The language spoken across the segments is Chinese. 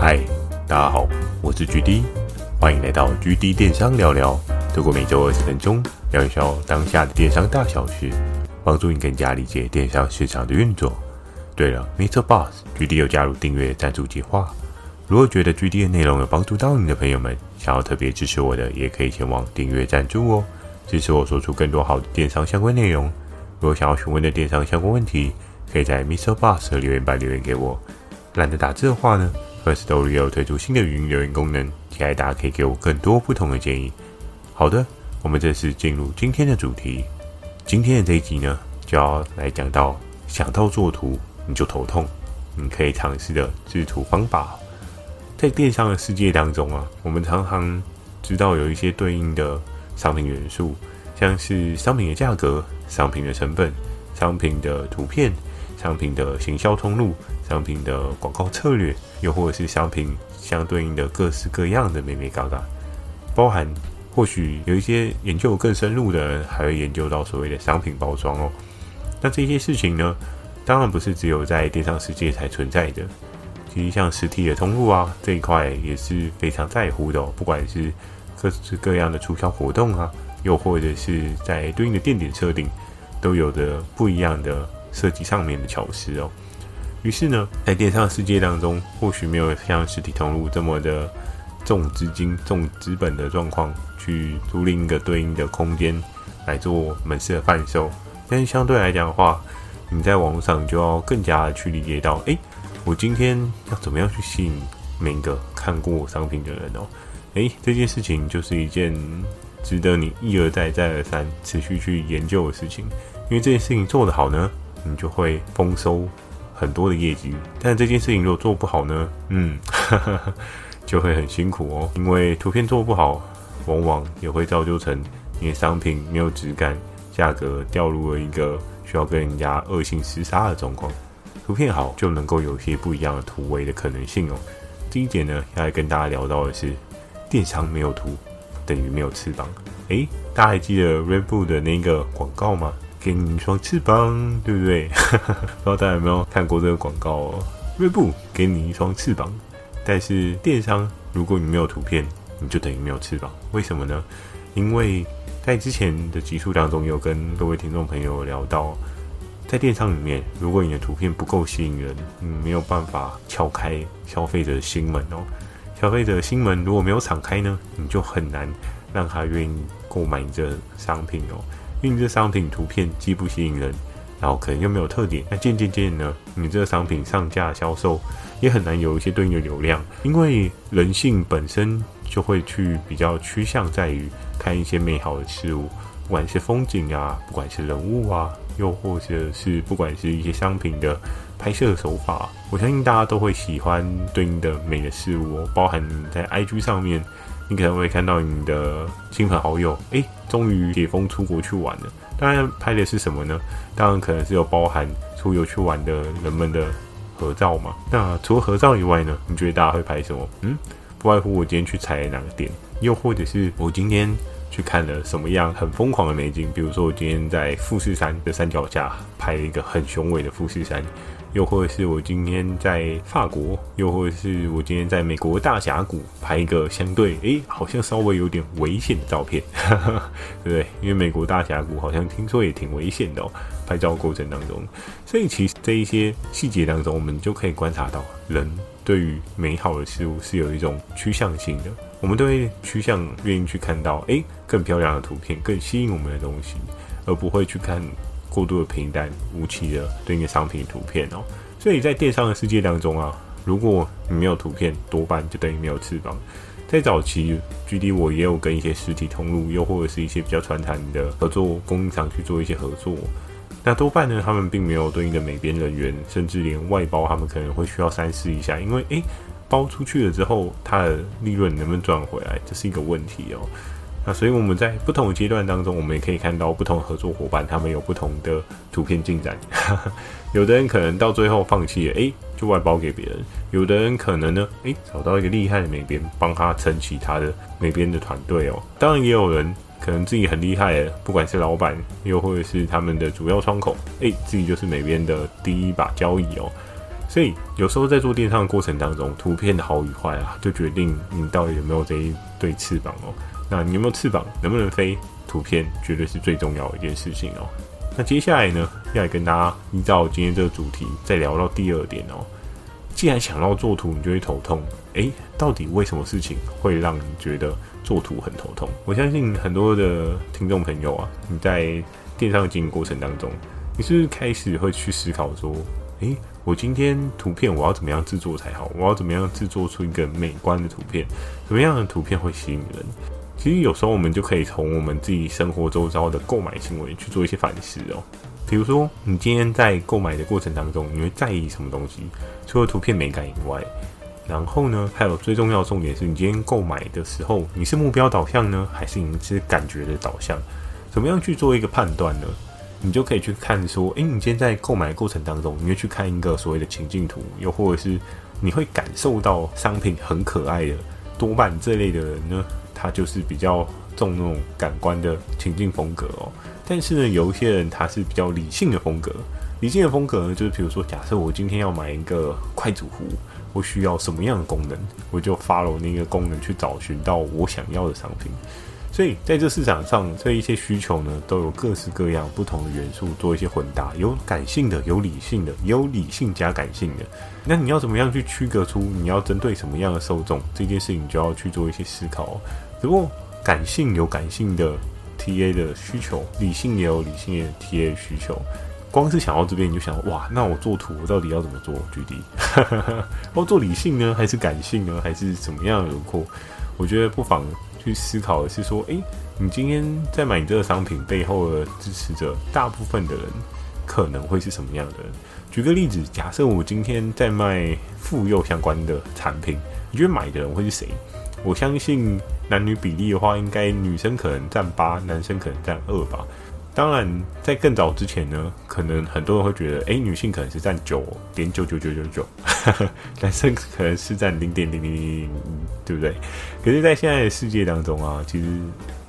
嗨，大家好，我是 GD，欢迎来到 GD 电商聊聊。透过每周二十分钟，聊一聊当下的电商大小事，帮助你更加理解电商市场的运作。对了，MixerBox，GD 有加入订阅赞助计划。如果觉得 GD 的内容有帮助到你的朋友们，想要特别支持我的，也可以前往订阅赞助哦，支持我说出更多好的电商相关内容。如果想要询问的电商相关问题，可以在 Mr Boss 留言板留言给我。懒得打字的话呢，Firstory 有推出新的语音留言功能，期待大家可以给我更多不同的建议。好的，我们正式进入今天的主题。今天的这一集呢，就要来讲到想到做图你就头痛，你可以尝试的制图方法。在电商的世界当中啊，我们常常知道有一些对应的商品元素，像是商品的价格、商品的成本、商品的图片。商品的行销通路、商品的广告策略，又或者是商品相对应的各式各样的美美嘎嘎，包含或许有一些研究更深入的，还会研究到所谓的商品包装哦。那这些事情呢，当然不是只有在电商世界才存在的。其实像实体的通路啊，这一块也是非常在乎的哦。不管是各式各样的促销活动啊，又或者是在对应的店点设定，都有着不一样的。设计上面的巧思哦，于是呢，在电商世界当中，或许没有像实体通路这么的重资金、重资本的状况去租赁一个对应的空间来做门市的贩售，但是相对来讲的话，你在网络上就要更加的去理解到，诶，我今天要怎么样去吸引每一个看过商品的人哦，诶，这件事情就是一件值得你一而再、再而三持续去研究的事情，因为这件事情做得好呢。你就会丰收很多的业绩，但这件事情如果做不好呢？嗯，就会很辛苦哦。因为图片做不好，往往也会造就成你的商品没有质感，价格掉入了一个需要跟人家恶性厮杀的状况。图片好就能够有一些不一样的突围的可能性哦。第一点呢，要来跟大家聊到的是，电商没有图等于没有翅膀。诶，大家还记得 Red Bull 的那个广告吗？给你一双翅膀，对不对？不知道大家有没有看过这个广告哦？锐步给你一双翅膀，但是电商如果你没有图片，你就等于没有翅膀。为什么呢？因为在之前的集数当中，有跟各位听众朋友聊到，在电商里面，如果你的图片不够吸引人，你没有办法敲开消费者的心门哦。消费者的心门如果没有敞开呢，你就很难让他愿意购买你这商品哦。因为你这商品图片既不吸引人，然后可能又没有特点，那渐渐渐呢，你这个商品上架销售也很难有一些对应的流量。因为人性本身就会去比较趋向在于看一些美好的事物，不管是风景啊，不管是人物啊，又或者是不管是一些商品的拍摄手法，我相信大家都会喜欢对应的美的事物哦，包含在 IG 上面。你可能会看到你的亲朋好友，诶，终于解封出国去玩了。当然拍的是什么呢？当然可能是有包含出游去玩的人们的合照嘛。那除了合照以外呢？你觉得大家会拍什么？嗯，不外乎我今天去踩了哪个点，又或者是我今天去看了什么样很疯狂的美景。比如说我今天在富士山的山脚下拍了一个很雄伟的富士山。又或者是我今天在法国，又或者是我今天在美国大峡谷拍一个相对诶、好像稍微有点危险的照片，对 不对？因为美国大峡谷好像听说也挺危险的哦，拍照过程当中。所以其实这一些细节当中，我们就可以观察到，人对于美好的事物是有一种趋向性的，我们都会趋向愿意去看到诶、更漂亮的图片，更吸引我们的东西，而不会去看。过度的平淡无奇的对应的商品图片哦，所以在电商的世界当中啊，如果你没有图片，多半就等于没有翅膀。在早期，GD 我也有跟一些实体通路，又或者是一些比较传统的合作供应商去做一些合作，那多半呢，他们并没有对应的美编人员，甚至连外包，他们可能会需要三思一下，因为诶，包出去了之后，它的利润能不能赚回来，这是一个问题哦。那所以我们在不同的阶段当中，我们也可以看到不同的合作伙伴，他们有不同的图片进展。有的人可能到最后放弃了，诶，就外包给别人；有的人可能呢，诶，找到一个厉害的美编，帮他撑起他的美编的团队哦。当然，也有人可能自己很厉害的，不管是老板，又或者是他们的主要窗口，诶，自己就是美编的第一把交椅哦。所以有时候在做电商的过程当中，图片的好与坏啊，就决定你到底有没有这一对翅膀哦。那你有没有翅膀，能不能飞？图片绝对是最重要的一件事情哦。那接下来呢，要来跟大家依照今天这个主题，再聊到第二点哦。既然想到做图，你就会头痛，诶，到底为什么事情会让你觉得做图很头痛？我相信很多的听众朋友啊，你在电商经营过程当中，你是不是开始会去思考说，诶，我今天图片我要怎么样制作才好？我要怎么样制作出一个美观的图片？什么样的图片会吸引人？其实有时候我们就可以从我们自己生活周遭的购买行为去做一些反思哦。比如说，你今天在购买的过程当中，你会在意什么东西？除了图片美感以外，然后呢，还有最重要的重点是你今天购买的时候，你是目标导向呢，还是你是感觉的导向？怎么样去做一个判断呢？你就可以去看说，诶，你今天在购买的过程当中，你会去看一个所谓的情境图，又或者是你会感受到商品很可爱的，多半这类的人呢，他就是比较重那种感官的情境风格哦。但是呢，有一些人他是比较理性的风格。理性的风格呢，就是比如说，假设我今天要买一个快煮壶，我需要什么样的功能，我就 follow 那个功能去找寻到我想要的商品。所以在这市场上，这一些需求呢，都有各式各样不同的元素做一些混搭，有感性的，有理性的，有理性加感性的。那你要怎么样去区隔出你要针对什么样的受众？这件事情就要去做一些思考。只不过感性有感性的 TA 的需求，理性也有理性的 TA 的需求。光是想到这边，你就想哇，那我做图我到底要怎么做？GD，我做理性呢，还是感性呢，还是怎么样轮廓？我觉得不妨去思考的是说，诶，你今天在买你这个商品背后的支持者，大部分的人可能会是什么样的人？举个例子，假设我今天在卖妇幼相关的产品，你觉得买的人会是谁？我相信男女比例的话，应该女生可能占八，男生可能占二吧。当然，在更早之前呢，可能很多人会觉得，诶，女性可能是占九点九九九九九，男生可能是占零点零零零零，对不对？可是，在现在的世界当中啊，其实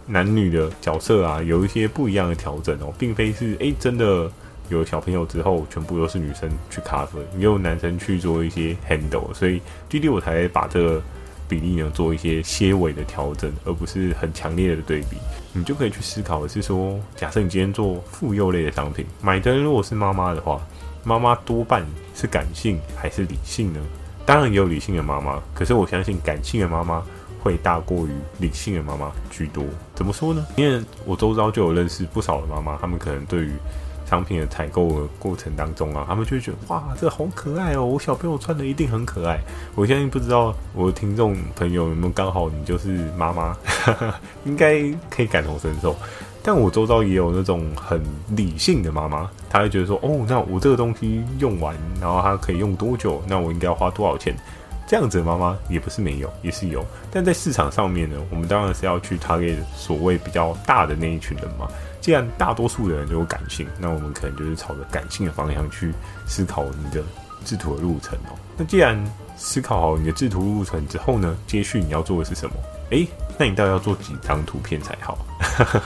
男女的角色啊，有一些不一样的调整哦，并非是诶真的有小朋友之后，全部都是女生去 cover，也有男生去做一些 handle，所以弟弟我才把这个。比例呢，做一些些微的调整，而不是很强烈的对比。你就可以去思考的是说，假设你今天做妇幼类的商品，买的如果是妈妈的话，妈妈多半是感性还是理性呢？当然也有理性的妈妈，可是我相信感性的妈妈会大过于理性的妈妈居多。怎么说呢？因为我周遭就有认识不少的妈妈，她们可能对于商品的采购的过程当中啊，他们就会觉得哇，这个好可爱哦！我小朋友穿的一定很可爱。我相信不知道我的听众朋友有没有刚好你就是妈妈，应该可以感同身受。但我周遭也有那种很理性的妈妈，她会觉得说哦，那我这个东西用完，然后它可以用多久？那我应该要花多少钱？这样子的妈妈也不是没有，也是有。但在市场上面呢，我们当然是要去谈给所谓比较大的那一群人嘛。既然大多数的人都有感性，那我们可能就是朝着感性的方向去思考你的制图的路程哦。那既然思考好你的制图路程之后呢，接续你要做的是什么？诶，那你到底要做几张图片才好？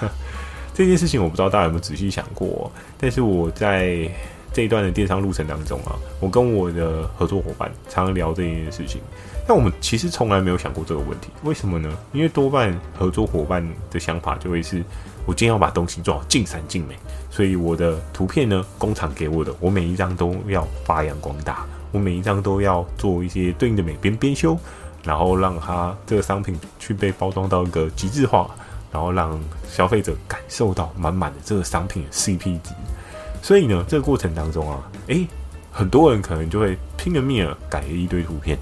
这件事情我不知道大家有没有仔细想过，但是我在这一段的电商路程当中啊，我跟我的合作伙伴常常聊这件事情，但我们其实从来没有想过这个问题。为什么呢？因为多半合作伙伴的想法就会是。我今天要把东西做好尽善尽美，所以我的图片呢，工厂给我的，我每一张都要发扬光大，我每一张都要做一些对应的美编编修，然后让它这个商品去被包装到一个极致化，然后让消费者感受到满满的这个商品的 CP 值。所以呢，这个过程当中啊，诶，很多人可能就会拼了命了改一堆图片，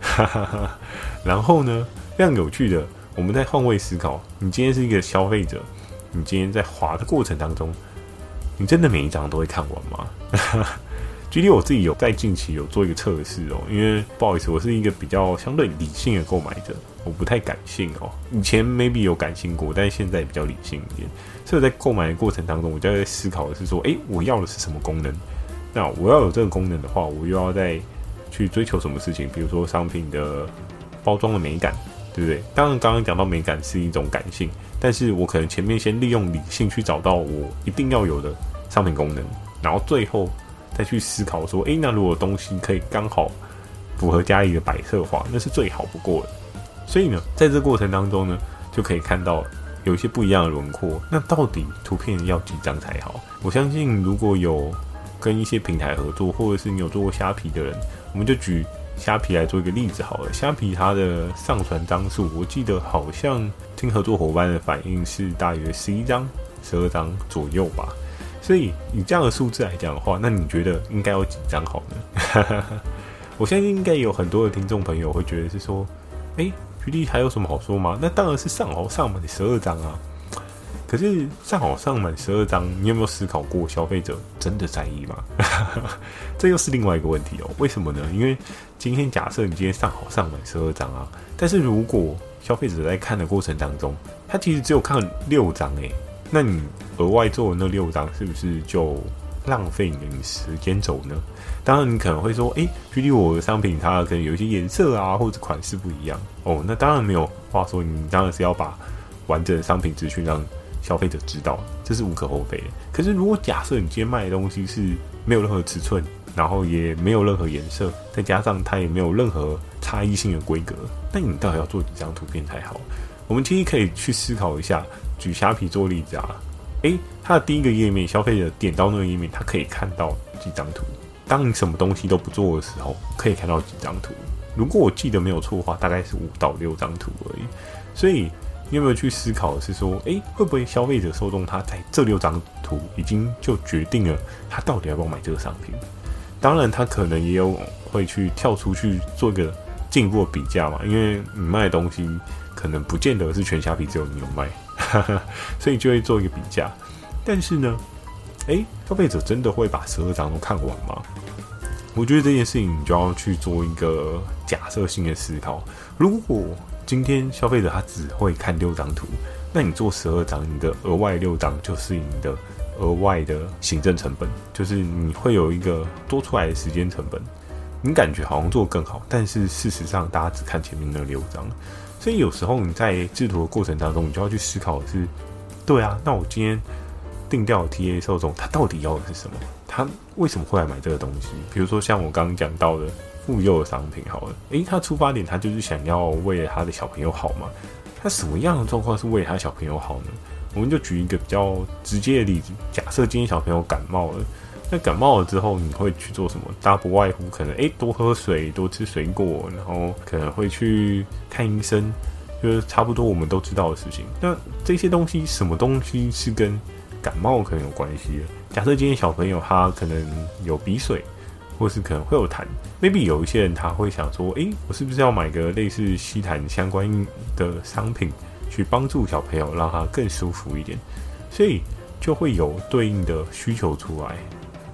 哈哈哈。然后呢，非常有趣的，我们在换位思考，你今天是一个消费者。你今天在滑的过程当中，你真的每一张都会看完吗？举例我自己有在近期有做一个测试哦，因为不好意思，我是一个比较相对理性的购买者，我不太感性哦。以前 maybe 有感性过，但是现在比较理性一点。所以在购买的过程当中，我就在思考的是说，诶，我要的是什么功能？那我要有这个功能的话，我又要再去追求什么事情？比如说商品的包装的美感。对不对？当然，刚刚讲到美感是一种感性，但是我可能前面先利用理性去找到我一定要有的商品功能，然后最后再去思考说，诶，那如果东西可以刚好符合家里的摆设的话，那是最好不过的。所以呢，在这过程当中呢，就可以看到有一些不一样的轮廓。那到底图片要几张才好？我相信如果有跟一些平台合作，或者是你有做过虾皮的人，我们就举虾皮来做一个例子好了。虾皮它的上传张数，我记得好像听合作伙伴的反应是大约十一张、十二张左右吧。所以以这样的数字来讲的话，那你觉得应该有几张好呢？我相信应该有很多的听众朋友会觉得是说，哎。举例还有什么好说吗？那当然是上好上满十二张啊！可是上好上满十二张，你有没有思考过消费者真的在意吗？这又是另外一个问题哦。为什么呢？因为今天假设你今天上好上满十二张啊，但是如果消费者在看的过程当中，他其实只有看六张诶，那你额外做的那六张是不是就浪费你时间走呢？当然，你可能会说，诶，举例我的商品它可能有一些颜色啊，或者款式不一样哦。那当然没有话说，你当然是要把完整的商品资讯让消费者知道，这是无可厚非的。可是，如果假设你今天卖的东西是没有任何尺寸，然后也没有任何颜色，再加上它也没有任何差异性的规格，那你到底要做几张图片才好？我们其实可以去思考一下，举虾皮做例子啊，诶，它的第一个页面，消费者点到那个页面，他可以看到几张图。当你什么东西都不做的时候，可以看到几张图。如果我记得没有错的话，大概是五到六张图而已。所以你有没有去思考的是说，诶，会不会消费者受众他在这六张图已经就决定了他到底要不要买这个商品？当然，他可能也有会去跳出去做一个进一步的比价嘛，因为你卖的东西可能不见得是全虾皮只有你有卖，所以就会做一个比价。但是呢，诶，消费者真的会把十二张都看完吗？我觉得这件事情你就要去做一个假设性的思考。如果今天消费者他只会看六张图，那你做十二张，你的额外六张就是你的额外的行政成本，就是你会有一个多出来的时间成本。你感觉好像做更好，但是事实上大家只看前面那六张，所以有时候你在制图的过程当中，你就要去思考的是：对啊，那我今天。定调 TA 受众，他到底要的是什么？他为什么会来买这个东西？比如说像我刚刚讲到的妇幼的商品，好了，诶，他出发点他就是想要为了他的小朋友好嘛？他什么样的状况是为他小朋友好呢？我们就举一个比较直接的例子，假设今天小朋友感冒了，那感冒了之后你会去做什么？大不外乎可能诶，多喝水，多吃水果，然后可能会去看医生，就是差不多我们都知道的事情。那这些东西，什么东西是跟感冒可能有关系。假设今天小朋友他可能有鼻水，或是可能会有痰，maybe 有一些人他会想说，诶，我是不是要买个类似吸痰相关的商品，去帮助小朋友让他更舒服一点？所以就会有对应的需求出来。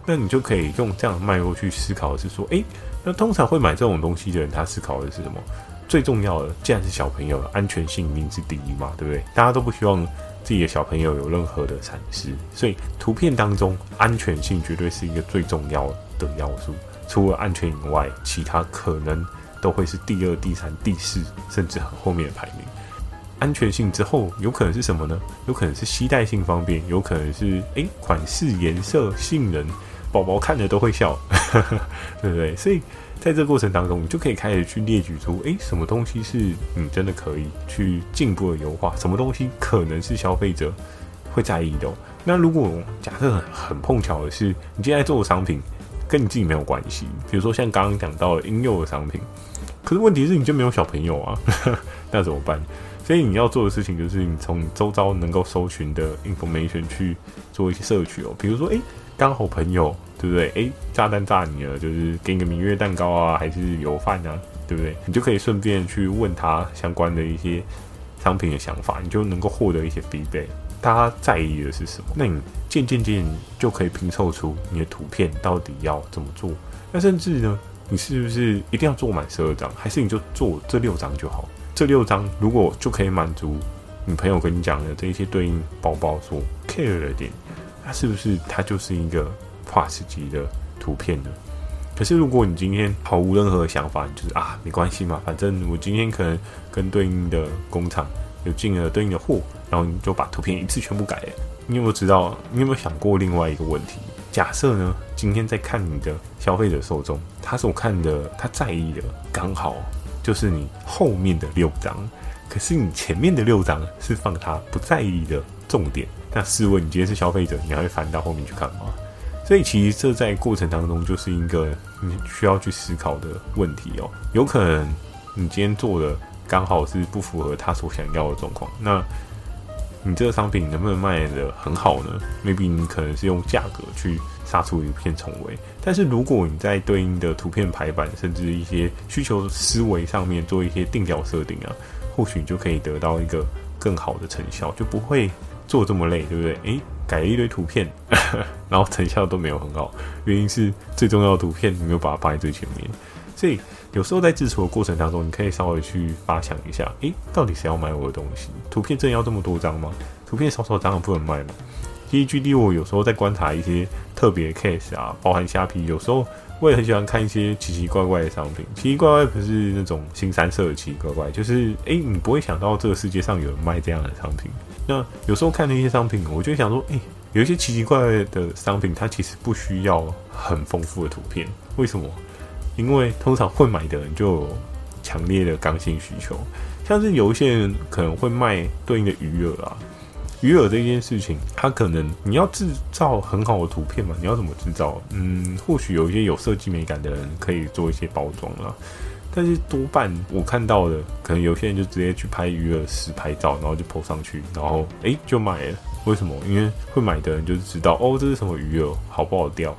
那你就可以用这样的脉络去思考是说，诶，那通常会买这种东西的人，他思考的是什么？最重要的，既然是小朋友，安全性一定是第一嘛，对不对？大家都不希望。自己的小朋友有任何的闪失，所以图片当中安全性绝对是一个最重要的要素。除了安全以外，其他可能都会是第二、第三、第四，甚至很后面的排名。安全性之后，有可能是什么呢？有可能是携带性方便，有可能是诶款式、颜色、性能，宝宝看了都会笑，对不对？所以。在这个过程当中，你就可以开始去列举出，诶，什么东西是你真的可以去进步的优化，什么东西可能是消费者会在意的哦。那如果假设很很碰巧的是，你现在做的商品跟你自己没有关系，比如说像刚刚讲到的婴幼儿商品，可是问题是你就没有小朋友啊，那怎么办？所以你要做的事情就是你从周遭能够搜寻的 information 去做一些摄取哦，比如说，诶，刚好朋友。对不对？诶，炸弹炸你了，就是给你个明月蛋糕啊，还是油饭啊？对不对？你就可以顺便去问他相关的一些商品的想法，你就能够获得一些 feedback。他在意的是什么？那你渐渐渐就可以拼凑出你的图片到底要怎么做。那甚至呢，你是不是一定要做满十二张，还是你就做这六张就好？这六张如果就可以满足你朋友跟你讲的这一些对应包包所 care 的点，那是不是它就是一个？Plus 级的图片的，可是如果你今天毫无任何想法，你就是啊，没关系嘛，反正我今天可能跟对应的工厂有进了对应的货，然后你就把图片一次全部改了。你有没有知道？你有没有想过另外一个问题？假设呢，今天在看你的消费者受众，他所看的，他在意的刚好就是你后面的六张，可是你前面的六张是放他不在意的重点。那试问，你今天是消费者，你还会翻到后面去看吗？所以其实这在过程当中就是一个你需要去思考的问题哦。有可能你今天做的刚好是不符合他所想要的状况，那你这个商品能不能卖得很好呢？Maybe 你可能是用价格去杀出一片重围，但是如果你在对应的图片排版，甚至一些需求思维上面做一些定调设定啊，或许你就可以得到一个更好的成效，就不会做这么累，对不对？诶。改了一堆图片，然后成效都没有很好，原因是最重要的图片没有把它放在最前面。所以有时候在制作的过程当中，你可以稍微去发想一下，诶，到底谁要买我的东西？图片真的要这么多张吗？图片少少张也不能卖吗？其实 GD 我有时候在观察一些特别 case 啊，包含虾皮，有时候我也很喜欢看一些奇奇怪怪的商品。奇奇怪怪不是那种新三色的奇奇怪怪，就是诶，你不会想到这个世界上有人卖这样的商品。那有时候看那些商品，我就想说，诶、有一些奇奇怪怪的商品，它其实不需要很丰富的图片。为什么？因为通常会买的人就有强烈的刚性需求。像是有一些人可能会卖对应的鱼饵啊，鱼饵这件事情，它可能你要制造很好的图片嘛？你要怎么制造？嗯，或许有一些有设计美感的人可以做一些包装啦。但是多半我看到的，可能有些人就直接去拍鱼饵实拍照，然后就 po 上去，然后诶、就买了。为什么？因为会买的人就知道哦，这是什么鱼饵，好不好钓，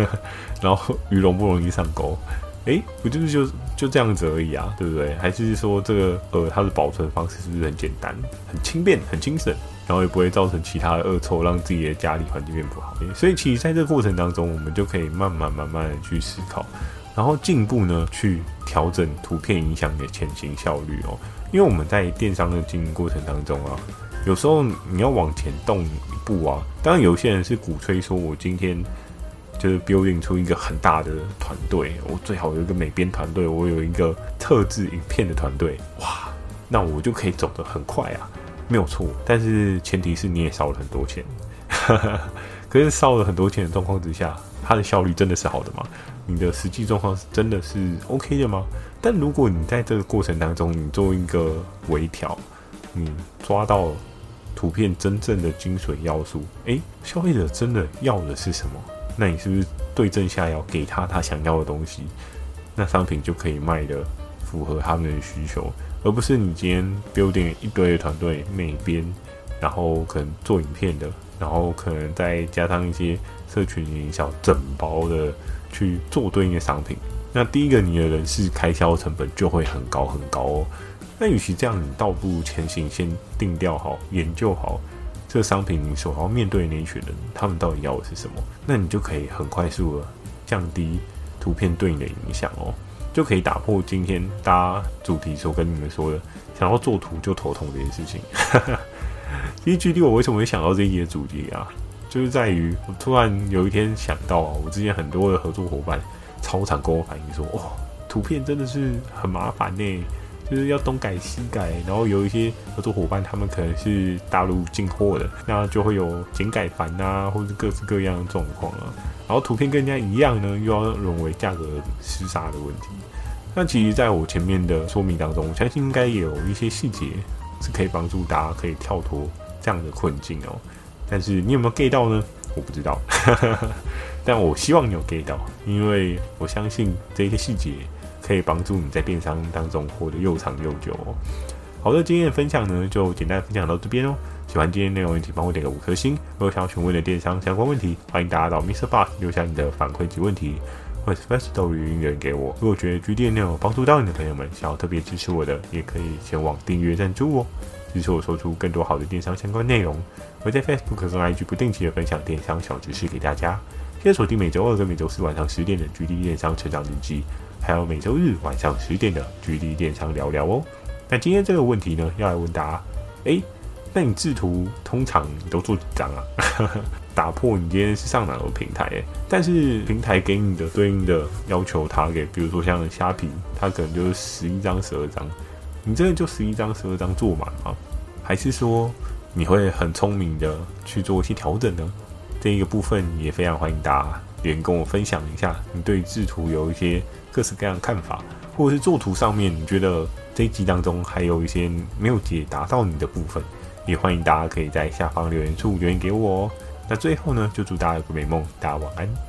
然后鱼容不容易上钩？诶、不就是就就这样子而已啊，对不对？还是说这个呃它的保存方式是不是很简单、很轻便、很轻省，然后也不会造成其他的恶臭，让自己的家里环境变不好？所以其实在这个过程当中，我们就可以慢慢慢慢的去思考。然后进一步呢，去调整图片影响你的前行效率哦。因为我们在电商的经营过程当中啊，有时候你要往前动一步啊。当然，有些人是鼓吹说，我今天就是标运出一个很大的团队，我最好有一个美编团队，我有一个特制影片的团队，哇，那我就可以走得很快啊，没有错。但是前提是你也烧了很多钱，可是烧了很多钱的状况之下，它的效率真的是好的吗？你的实际状况是真的是 OK 的吗？但如果你在这个过程当中，你做一个微调，你抓到图片真正的精髓要素，诶，消费者真的要的是什么？那你是不是对症下药，给他他想要的东西？那商品就可以卖得符合他们的需求，而不是你今天 building 一堆的团队美编，然后可能做影片的，然后可能再加上一些社群营销整包的。去做对应的商品，那第一个你的人事开销成本就会很高很高哦。那与其这样，你倒不如前行先定调好，研究好这个商品你所要面对的那一群人，他们到底要的是什么？那你就可以很快速的降低图片对应的影响哦，就可以打破今天大家主题所跟你们说的，想要做图就头痛这件事情。其实具体我为什么会想到这一节主题啊？就是在于，我突然有一天想到啊，我之前很多的合作伙伴超常跟我反映说，哦，图片真的是很麻烦呢，就是要东改西改，然后有一些合作伙伴他们可能是大陆进货的，那就会有剪改繁啊，或者各式各样的状况啊，然后图片跟人家一样呢，又要沦为价格厮杀的问题。那其实在我前面的说明当中，我相信应该有一些细节是可以帮助大家可以跳脱这样的困境哦。但是你有没有 get 到呢？我不知道，但我希望你有 get 到，因为我相信这些细节可以帮助你在电商当中活得又长又久哦。好的，今天的分享呢，就简单分享到这边哦。喜欢今天内容，请帮我点个五颗星。如果想要询问的电商相关问题，欢迎大家到 Mr. Boss 留下你的反馈及问题，或者 Firstory 语音留言给我。如果觉得 GD 内容帮助到你的朋友们，想要特别支持我的，也可以前往订阅赞助哦。支持我说出更多好的电商相关内容，我在 Facebook 跟 IG 不定期的分享电商小知识给大家。记得锁定每周二跟每周四晚上十点的 GD 电商成长日记，还有每周日晚上十点的 GD 电商聊聊哦。那今天这个问题呢，要来问大家：诶，那你制图通常都做几张啊？打破你今天是上哪个平台？诶，但是平台给你的对应的要求，它给，比如说像虾皮，它可能就是十一张、十二张。你真的就十一张、十二张做满吗？还是说你会很聪明的去做一些调整呢？这一个部分也非常欢迎大家留言跟我分享一下，你对制图有一些各式各样的看法，或者是做图上面你觉得这一集当中还有一些没有解答到你的部分，也欢迎大家可以在下方留言处留言给我哦。那最后呢，就祝大家有个美梦，大家晚安。